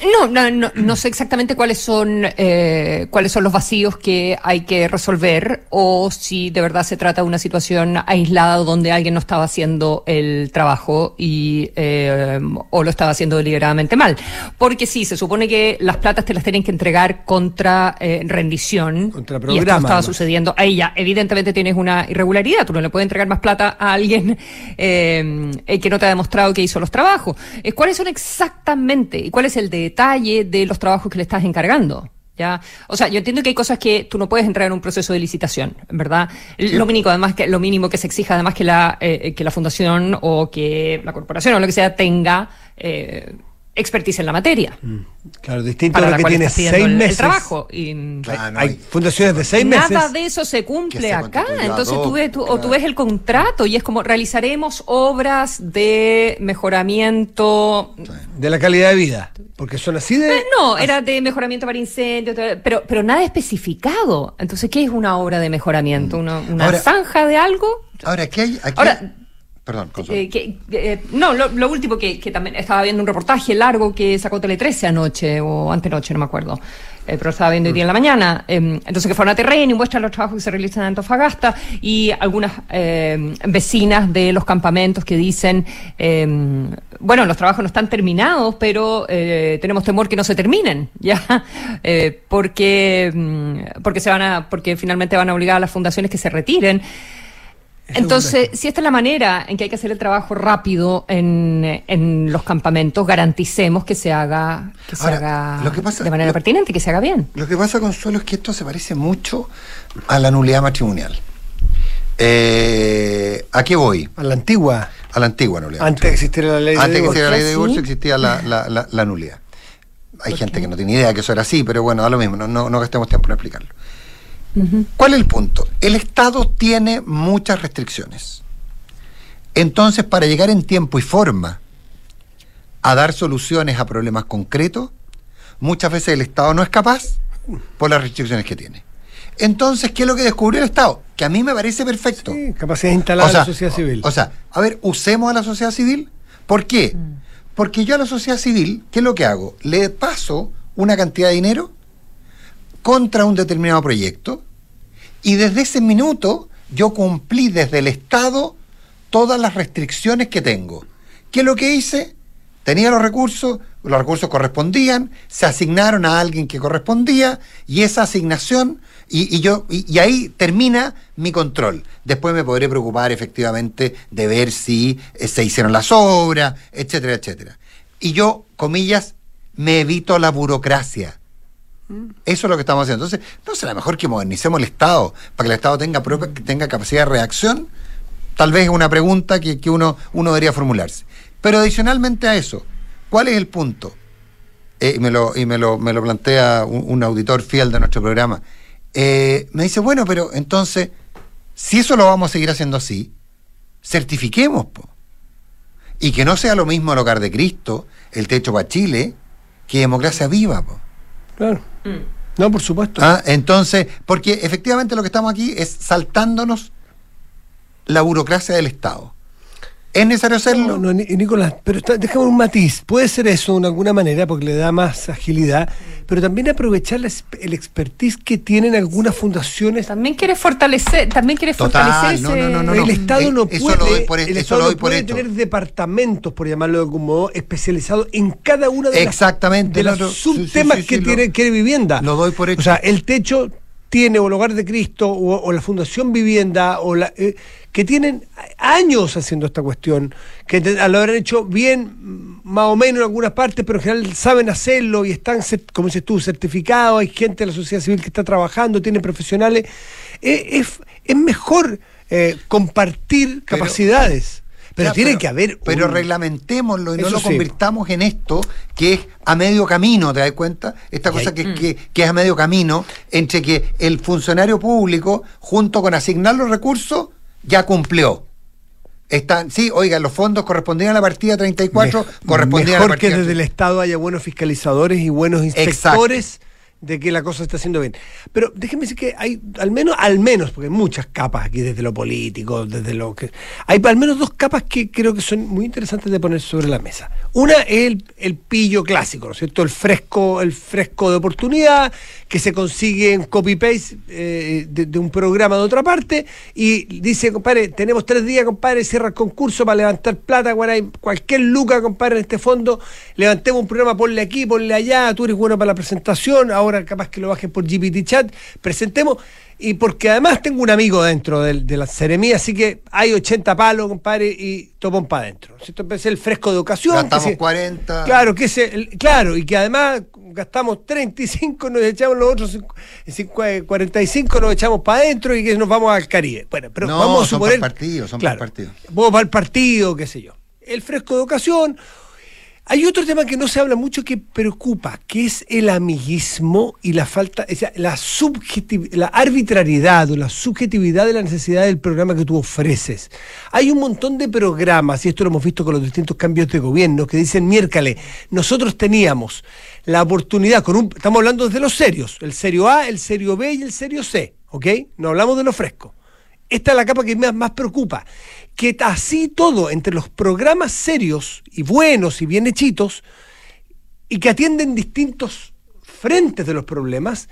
No, no, no, sé exactamente cuáles son eh, cuáles son los vacíos que hay que resolver o si de verdad se trata de una situación aislada donde alguien no estaba haciendo el trabajo y eh, o lo estaba haciendo deliberadamente mal. Porque sí, se supone que las platas te las tienen que entregar contra eh, rendición contra programa, y esto estaba sucediendo. Ahí ya, evidentemente tienes una irregularidad. Tú no le puedes entregar más plata a alguien que no te ha demostrado que hizo los trabajos. ¿Cuáles son exactamente y cuál es el de detalle de los trabajos que le estás encargando. ¿Ya? O sea, yo entiendo que hay cosas que tú no puedes entrar en un proceso de licitación, ¿verdad? Lo mínimo, además, que lo mínimo que se exija, además, que la, eh, que la fundación o que la corporación o lo que sea tenga eh, expertise en la materia. Mm. Claro, distinto a lo que tiene seis meses. trabajo. hay, fundaciones de seis meses. Nada de eso se cumple acá. Entonces tú ves, o tú ves el contrato y es como realizaremos obras de mejoramiento. De la calidad de vida. Porque son así de. Eh, no, era de mejoramiento para incendios, pero, pero nada especificado. Entonces, ¿qué es una obra de mejoramiento? ¿Una, una zanja de algo? Ahora, ¿qué hay? Aquí ahora, Perdón, eh, eh, no, lo, último que, también estaba viendo un reportaje largo que sacó Tele 13 anoche o antenoche, no me acuerdo. Eh, pero estaba viendo hoy día en la mañana. Em, entonces que fueron a terreno y muestran los trabajos que se realizan en Antofagasta y algunas em, vecinas de los campamentos que dicen, bueno, los trabajos no están terminados, pero tenemos temor que no se terminen, ya, porque porque se van a, porque finalmente van a obligar a las fundaciones que se retiren. Entonces, si esta es la manera en que hay que hacer el trabajo rápido en, en los campamentos, garanticemos que se haga, que se haga de manera pertinente, que se haga bien. Lo que pasa, Consuelo, es que esto se parece mucho a la nulidad matrimonial. Eh, ¿A qué voy? A la antigua. A la antigua nulidad. Antes de existir la ley de Antes de existir la ley de divorcio existía la, la, la, nulidad. Hay gente que no tiene idea que eso era así, pero bueno, da lo mismo, no, no, no gastemos tiempo en explicarlo. ¿Cuál es el punto? El Estado tiene muchas restricciones. Entonces, para llegar en tiempo y forma a dar soluciones a problemas concretos, muchas veces el Estado no es capaz por las restricciones que tiene. Entonces, ¿qué es lo que descubrió el Estado? Que a mí me parece perfecto. Sí, capacidad de la sociedad civil. O, sea, a ver, usemos a la sociedad civil. ¿Por qué? Mm. Porque yo a la sociedad civil, ¿qué es lo que hago? Le paso una cantidad de dinero contra un determinado proyecto y desde ese minuto yo cumplí desde el Estado todas las restricciones que tengo. ¿Qué es lo que hice? Tenía los recursos, los recursos correspondían, se asignaron a alguien que correspondía y esa asignación, y, yo, y, ahí termina mi control. Después me podré preocupar efectivamente de ver si eh, se hicieron las obras, etcétera, etcétera. Y yo, comillas, me evito la burocracia. Eso es lo que estamos haciendo. Entonces, ¿no será mejor que modernicemos el Estado para que el Estado tenga, tenga capacidad de reacción? Tal vez es una pregunta que, uno, uno debería formularse. Pero adicionalmente a eso, ¿cuál es el punto? Eh, y me lo, y me lo, me lo plantea un, auditor fiel de nuestro programa. Eh, me dice, bueno, pero entonces, si eso lo vamos a seguir haciendo así, certifiquemos, Y que no sea lo mismo el hogar de Cristo, el techo para Chile, que democracia viva, po. Claro. Mm. No, por supuesto. Ah, entonces, porque efectivamente lo que estamos aquí es saltándonos la burocracia del Estado. ¿Es necesario hacerlo? No, no, Nicolás, pero déjame un matiz. Puede ser eso de alguna manera porque le da más agilidad, pero también aprovechar el expertise que tienen algunas fundaciones. También quiere fortalecer, también quiere fortalecer no, no, no, El Estado no puede, el Estado no puede tener departamentos, por llamarlo de algún modo, especializados en cada una de Exactamente, las, de los subtemas que tiene, quiere vivienda. Lo doy por hecho. O sea, el techo tiene o el Hogar de Cristo o, la Fundación Vivienda o la... Eh, que tienen años haciendo esta cuestión, que lo habrán hecho bien, más o menos en algunas partes, pero en general saben hacerlo y están, como dices tú, certificados, hay gente de la sociedad civil que está trabajando, tiene profesionales. Eh, es, mejor eh, compartir capacidades. Pero tiene que haber. Pero reglamentémoslo y no lo convirtamos en esto que es a medio camino, ¿te das cuenta? Esta cosa que, que, que, es a medio camino entre que el funcionario público, junto con asignar los recursos, ya cumplió. Están, sí, oiga, los fondos correspondían a la partida 34, correspondían a la partida. que desde el Estado haya buenos fiscalizadores y buenos inspectores de que la cosa está haciendo bien. Pero déjenme decir que hay al menos, al menos, porque hay muchas capas aquí desde lo político, desde lo que. Hay al menos dos capas que creo que son muy interesantes de poner sobre la mesa. Una es el, pillo clásico, ¿no es cierto? El fresco, el fresco de oportunidad que se consigue en copy-paste eh, de, un programa de otra parte y dice, compadre, tenemos tres días, compadre, cierra el concurso para levantar plata, cualquier luca, compadre, en este fondo, levantemos un programa, ponle aquí, ponle allá, tú eres bueno para la presentación, ahora capaz que lo bajen por GPT Chat, presentemos, y porque además tengo un amigo dentro de, la seremía, así que hay 80 palos, compadre, y topón para adentro. Esto es el fresco de ocasión. Gastamos 40. Claro, que es claro, y que además gastamos 35, nos echamos los otros 45, nos echamos para adentro y que nos vamos al Caribe. Bueno, pero vamos a suponer. Son partidos, son partidos. Vamos para el partido, qué sé yo. El fresco de ocasión, hay otro tema que no se habla mucho que preocupa, que es el amiguismo y la falta, o sea, la, la arbitrariedad o la subjetividad de la necesidad del programa que tú ofreces. Hay un montón de programas, y esto lo hemos visto con los distintos cambios de gobierno, que dicen, miércale, nosotros teníamos la oportunidad, con un, estamos hablando desde los serios, el serio A, el serio B y el serio C, ¿ok? No hablamos de lo fresco. Esta es la capa que más, más preocupa que así todo, entre los programas serios y buenos y bien hechitos, y que atienden distintos frentes de los problemas,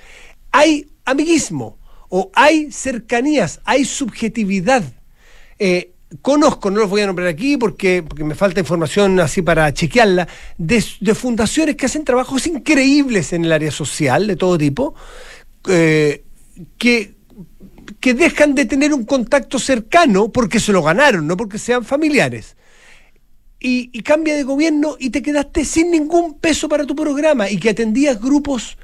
hay amiguismo o hay cercanías, hay subjetividad. Eh, conozco, no los voy a nombrar aquí porque, porque me falta información así para chequearla, de, fundaciones que hacen trabajos increíbles en el área social de todo tipo, eh, que que dejan de tener un contacto cercano porque se lo ganaron, no porque sean familiares. Y, cambia de gobierno y te quedaste sin ningún peso para tu programa y que atendías grupos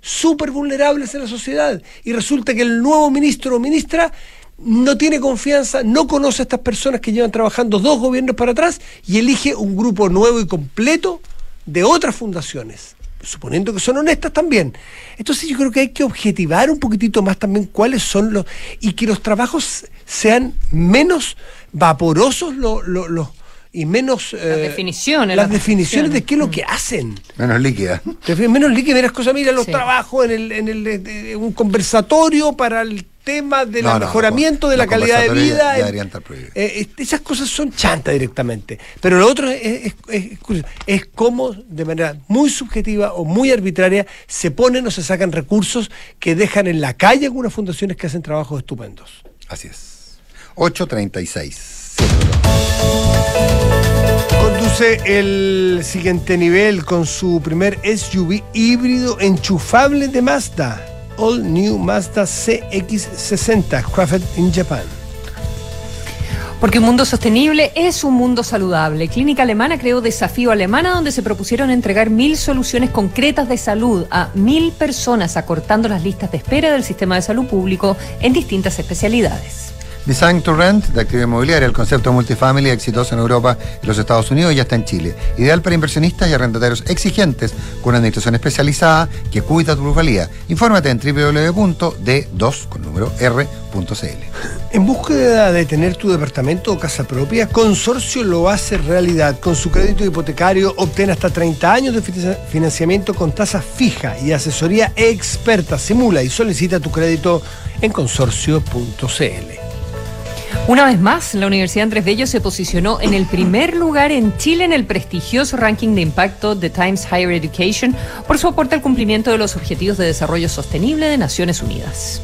súper vulnerables en la sociedad. Y resulta que el nuevo ministro o ministra no tiene confianza, no conoce a estas personas que llevan trabajando dos gobiernos para atrás y elige un grupo nuevo y completo de otras fundaciones suponiendo que son honestas también. Entonces yo creo que hay que objetivar un poquitito más también cuáles son los... y que los trabajos sean menos vaporosos los, y menos... las definiciones. Las, definiciones, de qué es lo que hacen. Menos líquida. Menos líquida, menos cosas, mira, los trabajos en, el, en el, un conversatorio para el tema del mejoramiento de la calidad de vida. Eh, esas cosas son chantas directamente. Pero lo otro es, es, es, cómo de manera muy subjetiva o muy arbitraria se ponen o se sacan recursos que dejan en la calle algunas fundaciones que hacen trabajos estupendos. Así es. 836. Conduce el siguiente nivel con su primer SUV híbrido enchufable de Mazda. All New Mazda CX60, crafted in Japan. Porque un mundo sostenible es un mundo saludable. Clínica Alemana creó Desafío Alemana, donde se propusieron entregar mil soluciones concretas de salud a mil personas, acortando las listas de espera del sistema de salud público en distintas especialidades. Design to Rent, de actividad inmobiliaria, el concepto multifamily exitoso en Europa y los Estados Unidos ya está en Chile. Ideal para inversionistas y arrendatarios exigentes con una administración especializada que cuida tu plusvalía. Infórmate en www.d2 con número r.cl. En búsqueda de tener tu departamento o casa propia, Consorcio lo hace realidad. Con su crédito hipotecario obtén hasta 30 años de financiamiento con tasa fija y asesoría experta. Simula y solicita tu crédito en consorcio.cl. Una vez más, la Universidad Andrés Bello se posicionó en el primer lugar en Chile en el prestigioso ranking de impacto de Times Higher Education por su aporte al cumplimiento de los Objetivos de Desarrollo Sostenible de Naciones Unidas.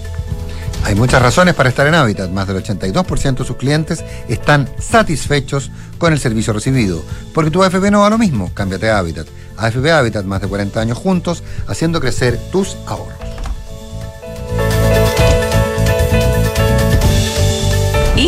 Hay muchas razones para estar en Habitat. Más del 82% de sus clientes están satisfechos con el servicio recibido. Porque tu AFP no va lo mismo. Cámbiate a Habitat. AFP Habitat, más de 40 años juntos, haciendo crecer tus ahorros.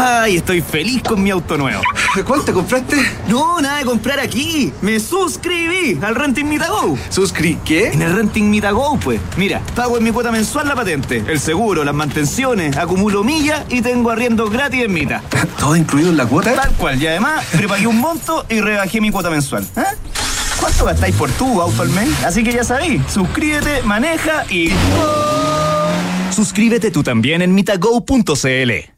Ay, estoy feliz con mi auto nuevo. ¿Cuál te compraste? No, nada de comprar aquí. Me suscribí al Renting Mitago. ¿Suscri qué? En el Renting Mitago, pues. Mira, pago en mi cuota mensual la patente, el seguro, las mantenciones, acumulo millas y tengo arriendo gratis en Mita. ¿Todo incluido en la cuota? Tal cual. Y además, prepagué un monto y rebajé mi cuota mensual. ¿Eh? ¿Cuánto gastáis por tu auto al mes? Así que ya sabéis, suscríbete, maneja y... Suscríbete tú también en mitago.cl.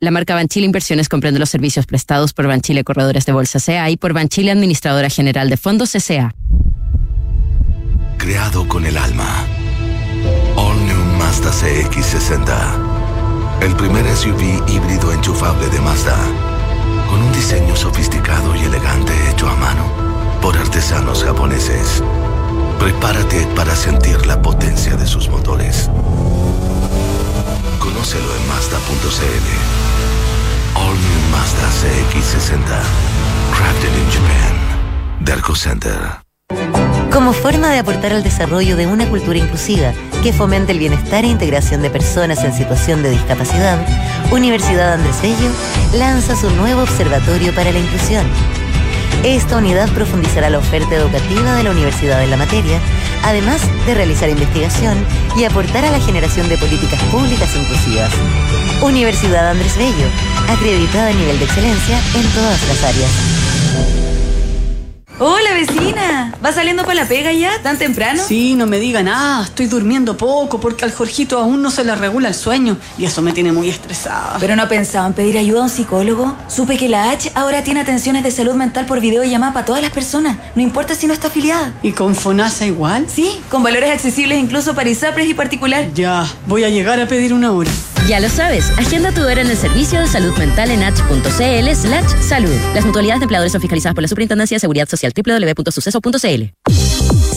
La marca Banchile Inversiones comprende los servicios prestados por Banchile Corredores de Bolsa CA y por Banchile Administradora General de Fondos CCA. Creado con el alma. All New Mazda CX60. El primer SUV híbrido enchufable de Mazda. Con un diseño sofisticado y elegante hecho a mano por artesanos japoneses. Prepárate para sentir la potencia de sus motores. Conócelo en Mazda.cl. All New Mazda CX60. Crafted in Japan. Derco Center. Como forma de aportar al desarrollo de una cultura inclusiva que fomente el bienestar e integración de personas en situación de discapacidad, Universidad Andrés Bello lanza su nuevo Observatorio para la Inclusión. Esta unidad profundizará la oferta educativa de la universidad en la materia, además de realizar investigación y aportar a la generación de políticas públicas inclusivas. Universidad Andrés Bello, acreditada a nivel de excelencia en todas las áreas. Hola vecina, ¿va saliendo para la pega ya? ¿Tan temprano? Sí, no me diga nada, estoy durmiendo poco porque al Jorgito aún no se le regula el sueño y eso me tiene muy estresada. ¿Pero no pensaba en pedir ayuda a un psicólogo? Supe que la H ahora tiene atenciones de salud mental por videollamada para todas las personas, no importa si no está afiliada. ¿Y con FONASA igual? Sí, con valores accesibles incluso para ISAPRES y particular. Ya, voy a llegar a pedir una hora. Ya lo sabes, agenda tu hora en el servicio de salud mental en h.cl slash salud. Las mutualidades de empleadores son fiscalizadas por la Superintendencia de Seguridad Social www.suceso.cl.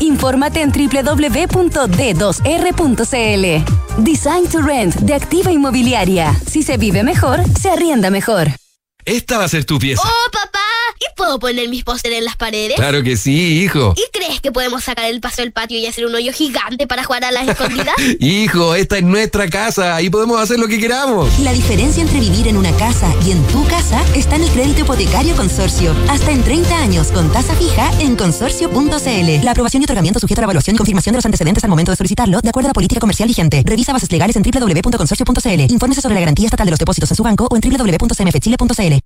Infórmate en www.d2r.cl. Design to Rent de Activa Inmobiliaria. Si se vive mejor, se arrienda mejor. Esta va a ser tu pieza. ¡Oh, papá! ¿Y puedo poner mis pósteres en las paredes? Claro que sí, hijo. ¿Y crees que podemos sacar el paso del patio y hacer un hoyo gigante para jugar a las escondidas? hijo, esta es nuestra casa. Ahí podemos hacer lo que queramos. La diferencia entre vivir en una casa y en tu casa está en el crédito hipotecario consorcio. Hasta en 30 años con tasa fija en consorcio.cl. La aprobación y otorgamiento sujeto a la evaluación y confirmación de los antecedentes al momento de solicitarlo, de acuerdo a la política comercial vigente. Revisa bases legales en www.consorcio.cl. Infórmese sobre la garantía estatal de los depósitos en su banco o en www.cmfchile.cl.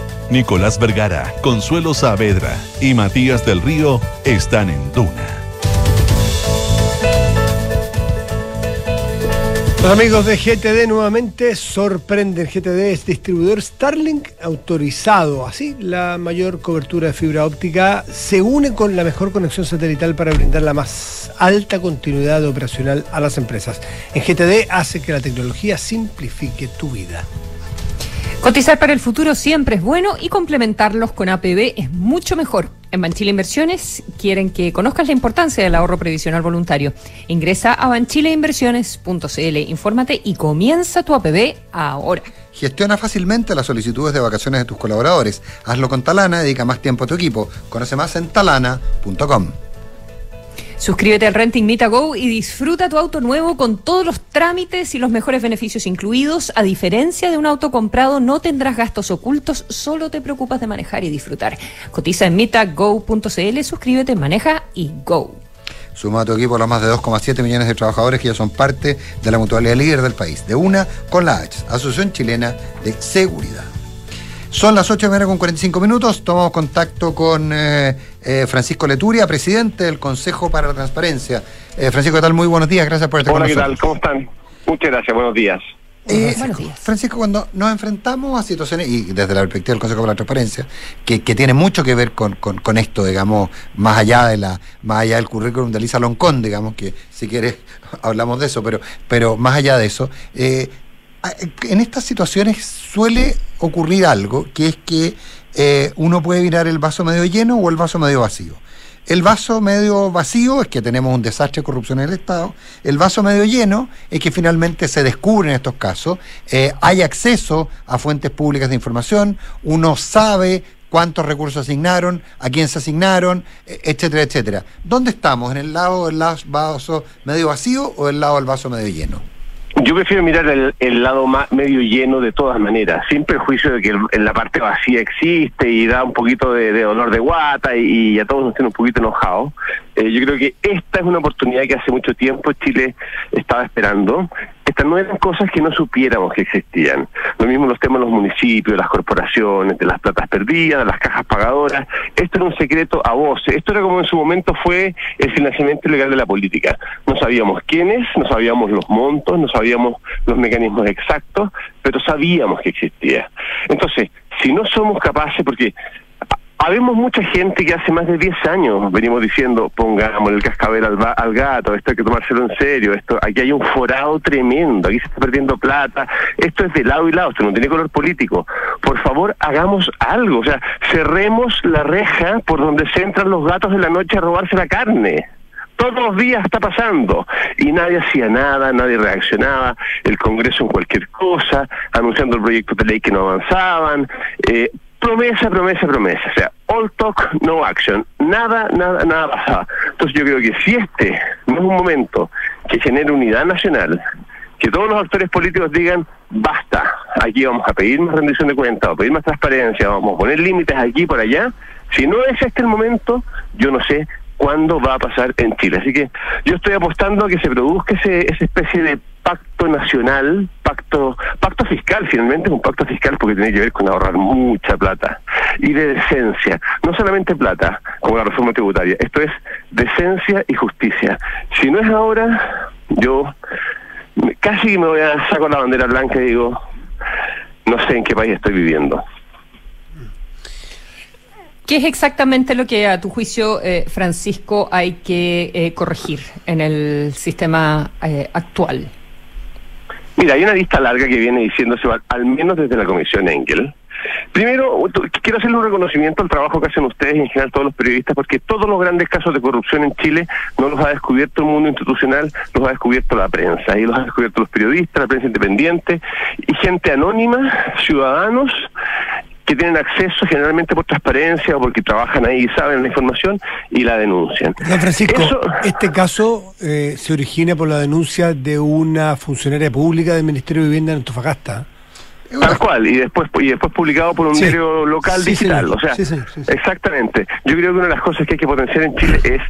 Nicolás Vergara, Consuelo Saavedra y Matías del Río están en Duna. Los amigos de GTD nuevamente sorprenden. GTD es distribuidor Starlink autorizado. Así, la mayor cobertura de fibra óptica se une con la mejor conexión satelital para brindar la más alta continuidad operacional a las empresas. En GTD hace que la tecnología simplifique tu vida. Cotizar para el futuro siempre es bueno y complementarlos con APB es mucho mejor. En Banchile Inversiones quieren que conozcas la importancia del ahorro previsional voluntario. Ingresa a banchileinversiones.cl, infórmate y comienza tu APB ahora. Gestiona fácilmente las solicitudes de vacaciones de tus colaboradores. Hazlo con Talana, dedica más tiempo a tu equipo. Conoce más en talana.com. Suscríbete al Renting Meet Go y disfruta tu auto nuevo con todos los trámites y los mejores beneficios incluidos. A diferencia de un auto comprado, no tendrás gastos ocultos, solo te preocupas de manejar y disfrutar. Cotiza en mitago.cl, suscríbete, maneja y go. Suma a tu equipo a los más de 2,7 millones de trabajadores que ya son parte de la mutualidad líder del país. De una con la H, Asociación Chilena de Seguridad. Son las 8 de la mañana con 45 minutos. Tomamos contacto con eh, eh, Francisco Leturia, presidente del Consejo para la Transparencia. Eh, Francisco, ¿qué tal? Muy buenos días. Gracias por estar Hola, con ¿qué tal? ¿Cómo están? Muchas gracias. Buenos días. buenos días. Francisco, cuando nos enfrentamos a situaciones, y desde la perspectiva del Consejo para la Transparencia, que, que tiene mucho que ver con, con, con, esto, digamos, más allá de la, más allá del currículum de Lisa Loncón, digamos, que si quieres hablamos de eso, pero, pero más allá de eso, eh, en estas situaciones suele ocurrir algo, que es que eh, uno puede mirar el vaso medio lleno o el vaso medio vacío. El vaso medio vacío es que tenemos un desastre de corrupción en el Estado. El vaso medio lleno es que finalmente se descubren estos casos. Eh, hay acceso a fuentes públicas de información. Uno sabe cuántos recursos asignaron, a quién se asignaron, e, etcétera, etcétera. ¿Dónde estamos? ¿En el lado del vaso medio vacío o el lado del vaso medio lleno? Yo prefiero mirar el, lado más medio lleno de todas maneras, sin perjuicio de que en la parte vacía existe y da un poquito de, dolor de guata y, a todos nos tiene un poquito enojados. Eh, yo creo que esta es una oportunidad que hace mucho tiempo Chile estaba esperando. Estas no eran cosas que no supiéramos que existían. Lo mismo los temas de los municipios, las corporaciones, de las platas perdidas, de las cajas pagadoras. Esto era un secreto a voces. Esto era como en su momento fue el financiamiento ilegal de la política. No sabíamos quiénes, no sabíamos los montos, no sabíamos los mecanismos exactos, pero sabíamos que existía. Entonces, si no somos capaces, porque habemos mucha gente que hace más de 10 años venimos diciendo, pongamos el cascabel al, al gato, esto hay que tomárselo en serio, esto aquí hay un forado tremendo, aquí se está perdiendo plata, esto es de lado y lado, esto no tiene color político. Por favor, hagamos algo, o sea, cerremos la reja por donde se entran los gatos de la noche a robarse la carne. Todos los días está pasando y nadie hacía nada, nadie reaccionaba, el Congreso en cualquier cosa, anunciando el proyecto de ley que no avanzaban, eh, promesa, promesa, promesa, o sea, all talk, no action, nada, nada, nada pasaba. Entonces yo creo que si este no es un momento que genere unidad nacional, que todos los actores políticos digan, basta, aquí vamos a pedir más rendición de cuentas, vamos a pedir más transparencia, vamos a poner límites aquí por allá, si no es este el momento, yo no sé cuándo va a pasar en Chile. Así que yo estoy apostando a que se produzca ese, esa especie de pacto nacional, pacto, pacto fiscal, finalmente es un pacto fiscal porque tiene que ver con ahorrar mucha plata y de decencia, no solamente plata, como la reforma tributaria, esto es decencia y justicia. Si no es ahora, yo casi me voy a sacar la bandera blanca y digo, no sé en qué país estoy viviendo. ¿Qué es exactamente lo que a tu juicio, eh, Francisco, hay que eh, corregir en el sistema eh, actual? Mira, hay una lista larga que viene diciéndose, al- menos desde la Comisión Engel. Primero, quiero hacerle un reconocimiento al trabajo que hacen ustedes y en general todos los periodistas, porque todos los grandes casos de corrupción en Chile no los ha descubierto el mundo institucional, los ha descubierto la prensa, y los ha descubierto los periodistas, la prensa independiente, y gente anónima, ciudadanos, que tienen acceso generalmente por transparencia o porque trabajan ahí y saben la información y la denuncian. Don Francisco, Eso- este caso eh, se origina por la denuncia de una funcionaria pública del Ministerio de Vivienda en Antofagasta. Tal cual, y después y después publicado por un Sí. diario local Sí, digital. señor. O sea, Sí, señor. Sí, exactamente. Yo creo que una de las cosas que hay que potenciar en Chile es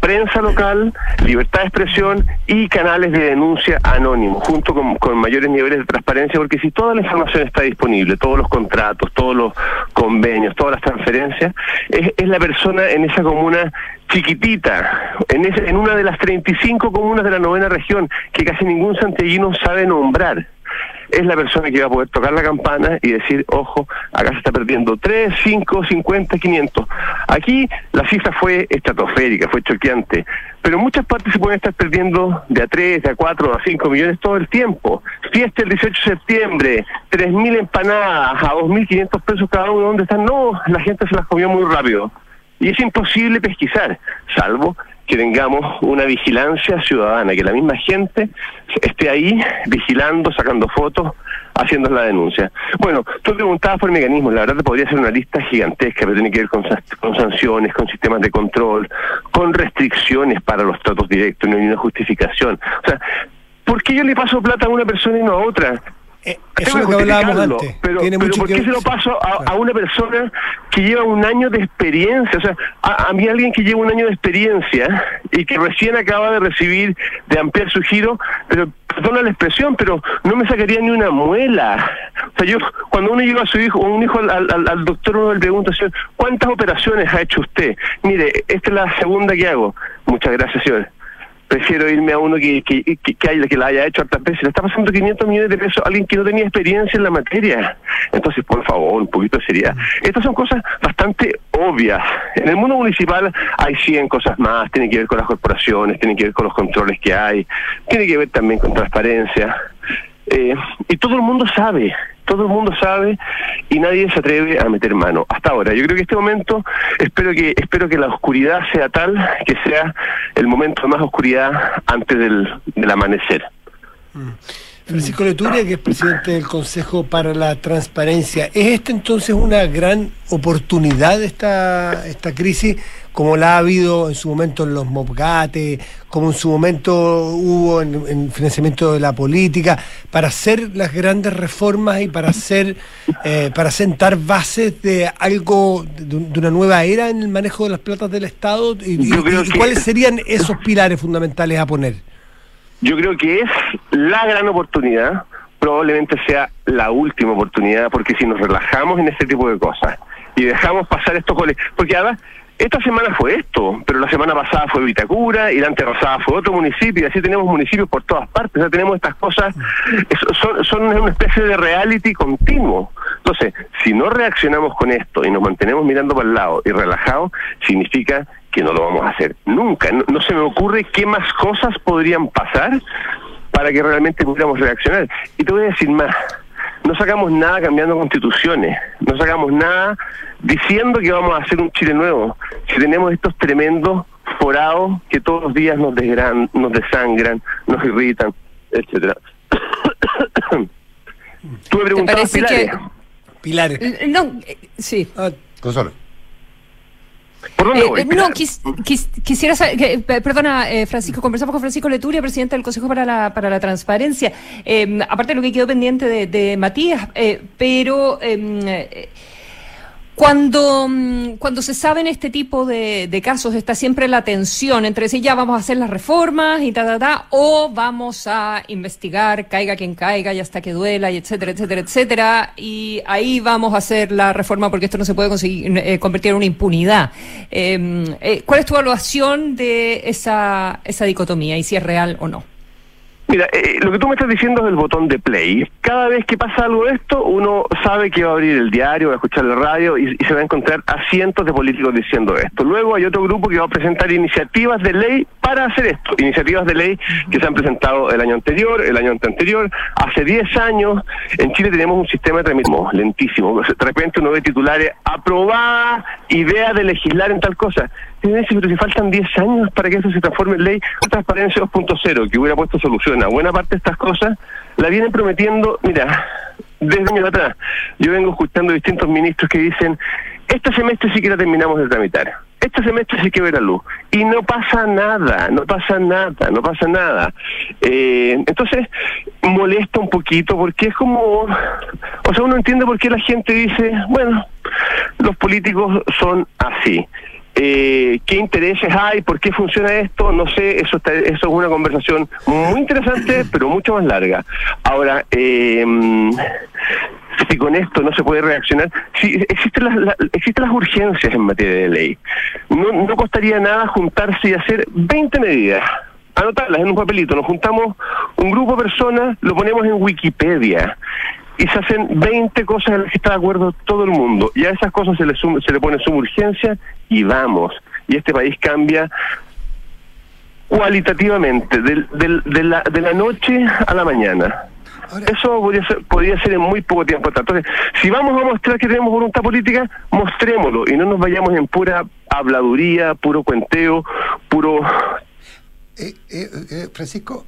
prensa local, libertad de expresión y canales de denuncia anónimos, junto con, mayores niveles de transparencia, porque si toda la información está disponible, todos los contratos, todos los convenios, todas las transferencias, es, es la persona en esa comuna chiquitita, en, ese, en una de las 35 comunas de la novena región, que casi ningún santiaguino sabe nombrar es la persona que va a poder tocar la campana y decir, ojo, acá se está perdiendo 3, 5, 50, 500. Aquí la cifra fue estratosférica, fue choqueante, pero en muchas partes se pueden estar perdiendo de a 3, de a 4, a 5 millones todo el tiempo. Fiesta el 18 de septiembre, 3.000 empanadas a 2.500 pesos cada uno, ¿dónde están? No, la gente se las comió muy rápido. Y es imposible pesquisar, salvo que tengamos una vigilancia ciudadana, que la misma gente esté ahí vigilando, sacando fotos, haciendo la denuncia. Bueno, tú preguntabas por mecanismos, la verdad te podría ser una lista gigantesca, pero tiene que ver con, con sanciones, con sistemas de control, con restricciones para los tratos directos, no hay una justificación. O sea, ¿por qué yo le paso plata a una persona y no a otra? Eso Tengo es lo que hablábamos antes. Pero, Tiene pero mucho ¿por qué se lo paso a, a una persona que lleva un año de experiencia? O sea, a, a mí alguien que lleva un año de experiencia y que recién acaba de recibir, de ampliar su giro, pero perdona la expresión, pero no me sacaría ni una muela. O sea, yo, cuando uno lleva a su hijo, un hijo al, al- al doctor, uno le pregunta, "Señor, ¿cuántas operaciones ha hecho usted? Mire, esta es la segunda que hago. Muchas gracias, señor prefiero irme a uno que, que, que, que haya, la haya hecho hartas veces. Le está pasando 500 millones de pesos a alguien que no tenía experiencia en la materia. Entonces, por favor, un poquito de seriedad. Estas son cosas bastante obvias. En el mundo municipal hay 100 cosas más. Tiene que ver con las corporaciones, tiene que ver con los controles que hay, tiene que ver también con transparencia. Eh, y todo el mundo sabe, todo el mundo sabe y nadie se atreve a meter mano. Hasta ahora, yo creo que este momento, espero que espero que la oscuridad sea tal que sea el momento de más oscuridad antes del, del amanecer. Francisco Leturia, que es presidente del Consejo para la Transparencia. ¿Es esta entonces una gran oportunidad esta, esta crisis, como la ha habido en su momento en los MOPGATE, como en su momento hubo en, en financiamiento de la política, para hacer las grandes reformas y para hacer, eh, para sentar bases de algo, de, un- de una nueva era en el manejo de las platas del Estado? ¿Y, y- cuáles serían esos pilares fundamentales a poner? Yo creo que es la gran oportunidad, probablemente sea la última oportunidad, porque si nos relajamos en este tipo de cosas y dejamos pasar estos goles, porque además esta semana fue esto, pero la semana pasada fue Vitacura y la antepasada fue otro municipio, y así tenemos municipios por todas partes, sea, tenemos estas cosas, son, son una especie de reality continuo. Entonces, si no reaccionamos con esto y nos mantenemos mirando para el lado y relajados, significa que no lo vamos a hacer nunca. No, no se me ocurre qué más cosas podrían pasar para que realmente pudiéramos reaccionar. Y te voy a decir más, no sacamos nada cambiando constituciones, no sacamos nada diciendo que vamos a hacer un Chile nuevo, si tenemos estos tremendos forados que todos los días nos desgran, nos desangran, nos irritan, etcétera. Tú me preguntabas Pilares. Pilares. Eh, No, eh, sí. Consuelo. ¿Por dónde Eh, voy? eh, no, quis- quis- quisiera saber, que, perdona, eh, Francisco, conversamos con Francisco Leturia, presidente del Consejo para la, para la Transparencia. Eh, aparte de lo que quedó pendiente de, de Matías, eh, pero em, cuando, mm, cuando se saben este tipo de, de casos, está siempre la tensión entre decir ya vamos a hacer las reformas y ta, ta, ta, o vamos a investigar, caiga quien caiga y hasta que duela, y etcétera, etcétera, etcétera, y ahí vamos a hacer la reforma porque esto no se puede conseguir, eh, convertir en una impunidad. Eh, eh, ¿Cuál es tu evaluación de esa, esa dicotomía y si es real o no? Mira, eh, lo que tú me estás diciendo es el botón de play. Cada vez que pasa algo de esto, uno sabe que va a abrir el diario, va a escuchar la radio y, se va a encontrar a cientos de políticos diciendo esto. Luego hay otro grupo que va a presentar iniciativas de ley para hacer esto. Iniciativas de ley que se han presentado el año anterior, el año anterior, hace 10 años. En Chile tenemos un sistema de trámite lentísimo. De repente uno ve titulares, aprobada idea de legislar en tal cosa. Pero si faltan 10 años para que eso se transforme en ley, transparencia 2.0, que hubiera puesto solución a buena parte de estas cosas, la vienen prometiendo, mira, desde años atrás. Yo vengo escuchando distintos ministros que dicen, este semestre sí que la terminamos de tramitar, este semestre sí que ve la luz. Y no pasa nada, no pasa nada, no pasa nada. Eh, entonces, molesta un poquito porque es como, o sea, uno entiende por qué la gente dice, bueno, los políticos son así. Eh, ¿Qué intereses hay? ¿Por qué funciona esto? No sé, eso, está- eso es una conversación muy interesante, pero mucho más larga. Ahora, eh, si con esto no se puede reaccionar, sí, existen las, la- existen las urgencias en materia de ley. No, no costaría nada juntarse y hacer 20 medidas, anotarlas en un papelito. Nos juntamos un grupo de personas, lo ponemos en Wikipedia y se hacen 20 cosas en las que está de acuerdo todo el mundo. Y a esas cosas se le, sum- se le pone suma urgencia y vamos. Y este país cambia cualitativamente, del- del- de, la, de la noche a la mañana. Eso podría ser, podría ser en muy poco tiempo. Entonces, si vamos a mostrar que tenemos voluntad política, mostrémoslo y no nos vayamos en pura habladuría, puro cuenteo, puro... Eh, eh, eh, Francisco,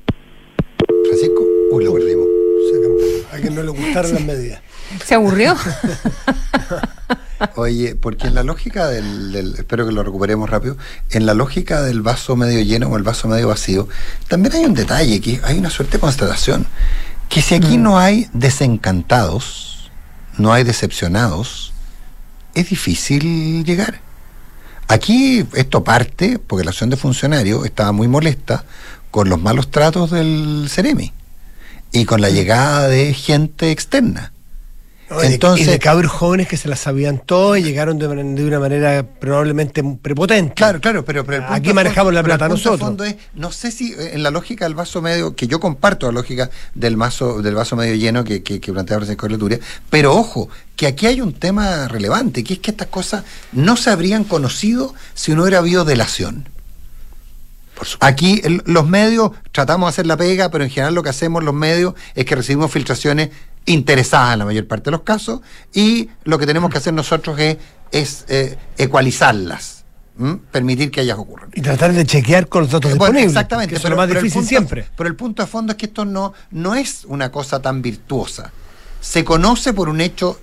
Francisco, uy, lo perdimos. A quien no le gustaron las medidas. ¿Se aburrió? Oye, porque en la lógica del, del- espero que lo recuperemos rápido, en la lógica del vaso medio lleno o el vaso medio vacío, también hay un detalle, que hay una suerte de constatación, que si aquí no hay desencantados, no hay decepcionados, es difícil llegar. Aquí esto parte porque la acción de funcionario estaba muy molesta con los malos tratos del Ceremi y con la llegada de gente externa. No, Entonces- y de cabros jóvenes que se las sabían todo y llegaron de, una manera probablemente prepotente. Claro, claro, pero, aquí manejamos la plata nosotros. fondo es, no sé si eh, en la lógica del vaso medio, que yo comparto la lógica del vaso, del vaso medio lleno que, que, que plantea Francisco Leturia, pero ojo, que aquí hay un tema relevante, que es que estas cosas no se habrían conocido si no hubiera habido delación. Aquí el- los medios tratamos de hacer la pega, pero en general lo que hacemos los medios es que recibimos filtraciones interesadas en la mayor parte de los casos y lo que tenemos que hacer nosotros es, es eh, ecualizarlas, ¿m? permitir que ellas ocurran. Y tratar de chequear con los datos bueno, disponibles. exactamente. que eso es pero- lo más pero difícil punto- siempre. Pero el punto de fondo es que esto no, no es una cosa tan virtuosa. Se conoce por un hecho,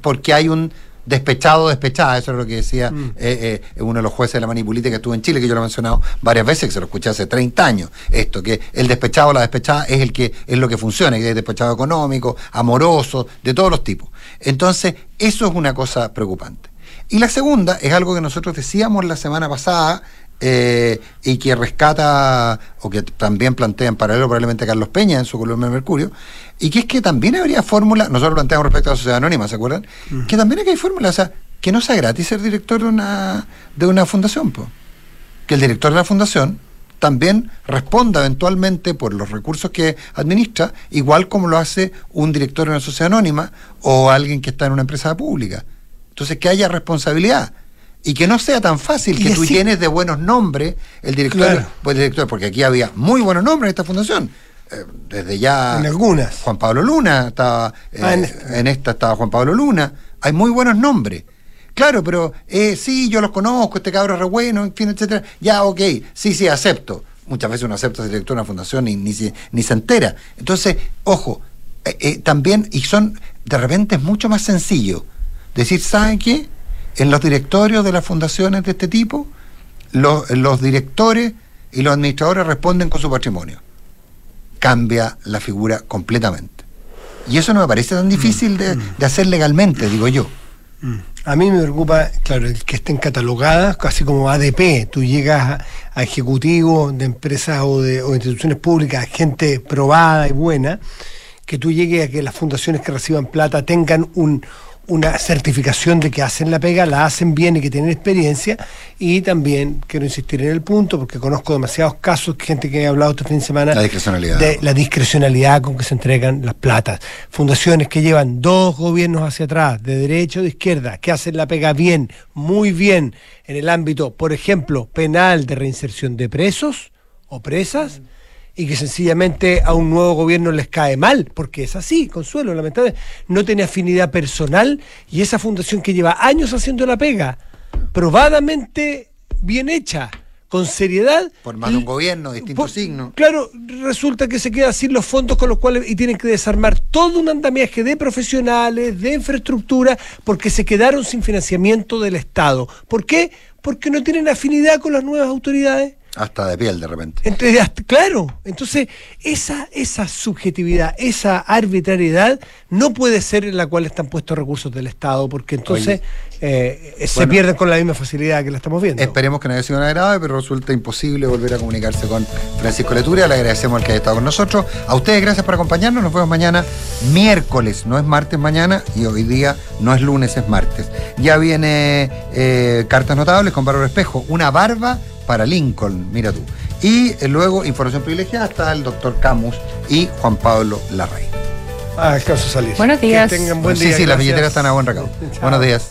porque hay un despechado despechada, eso es lo que decía Mm. eh, eh, uno de los jueces de la manipulita que estuvo en Chile, que yo lo he mencionado varias veces, que se lo escuché hace 30 años, esto, que el despechado o la despechada es el que es lo que funciona, que es despechado económico, amoroso, de todos los tipos. Entonces, eso es una cosa preocupante. Y la segunda es algo que nosotros decíamos la semana pasada eh, y que rescata, o que también plantea en paralelo probablemente Carlos Peña en su columna de Mercurio, y que es que también habría fórmula, nosotros planteamos respecto a la sociedad anónima, ¿se acuerdan? Que también hay fórmula, o sea, que no sea gratis ser director de una, de una fundación, po. que el director de la fundación también responda eventualmente por los recursos que administra, igual como lo hace un director de una sociedad anónima o alguien que está en una empresa pública. Entonces, que haya responsabilidad y que no sea tan fácil que tú tienes de buenos nombres el director, pues, el director, porque aquí había muy buenos nombres en esta fundación. Eh, desde ya. En algunas. Juan Pablo Luna, estaba, eh, Ah, en en, esta. estaba Juan Pablo Luna. Hay muy buenos nombres. Claro, pero eh, sí, yo los conozco, este cabro es re bueno, en fin, etcétera. Ya, ok, sí, sí, acepto. Muchas veces uno acepta ser director de una fundación y ni, se- ni se entera. Entonces, ojo, eh, también, y son, de repente es mucho más sencillo decir, ¿saben qué? En los directorios de las fundaciones de este tipo, los, los directores y los administradores responden con su patrimonio. Cambia la figura completamente. Y eso no me parece tan difícil de, de hacer legalmente, digo yo. A mí me preocupa, claro, el que estén catalogadas, casi como ADP. Tú llegas a, a ejecutivos de empresas o de o instituciones públicas, gente probada y buena, que tú llegues a que las fundaciones que reciban plata tengan un, una certificación de que hacen la pega, la hacen bien y que tienen experiencia. Y también quiero insistir en el punto, porque conozco demasiados casos, gente que he hablado este fin de semana, La discrecionalidad. de la discrecionalidad con que se entregan las platas. Fundaciones que llevan dos gobiernos hacia atrás, de derecha o de izquierda, que hacen la pega bien, muy bien, en el ámbito, por ejemplo, penal de reinserción de presos o presas, y que sencillamente a un nuevo gobierno les cae mal, porque es así, Consuelo, lamentablemente, no tiene afinidad personal, y esa fundación que lleva años haciendo la pega, probadamente bien hecha, con seriedad, Por más de un gobierno, distintos signos. Claro, resulta que se queda sin los fondos con los cuales y tienen que desarmar todo un andamiaje de profesionales, de infraestructura, porque se quedaron sin financiamiento del Estado. ¿Por qué? Porque no tienen afinidad con las nuevas autoridades. Hasta de piel, de repente. Entre- hasta- claro, entonces esa, esa subjetividad, esa arbitrariedad no puede ser en la cual están puestos recursos del Estado, porque entonces eh, se pierden con la misma facilidad que la estamos viendo. Esperemos que no haya sido nada grave, pero resulta imposible volver a comunicarse con Francisco Leturia. Le agradecemos al que haya estado con nosotros. A ustedes, gracias por acompañarnos. Nos vemos mañana, miércoles, no es martes mañana, y hoy día no es lunes, es martes. Ya viene eh, Cartas Notables con Bárbaro Espejo, una barba para Lincoln, mira tú. Y eh, luego, información privilegiada, está el doctor Camus y Juan Pablo Larrey. Ah, alcanzo a salir. Buenos días. Que tengan buen sí, día. sí, las gracias. billeteras están a buen recaudo. Buenos días.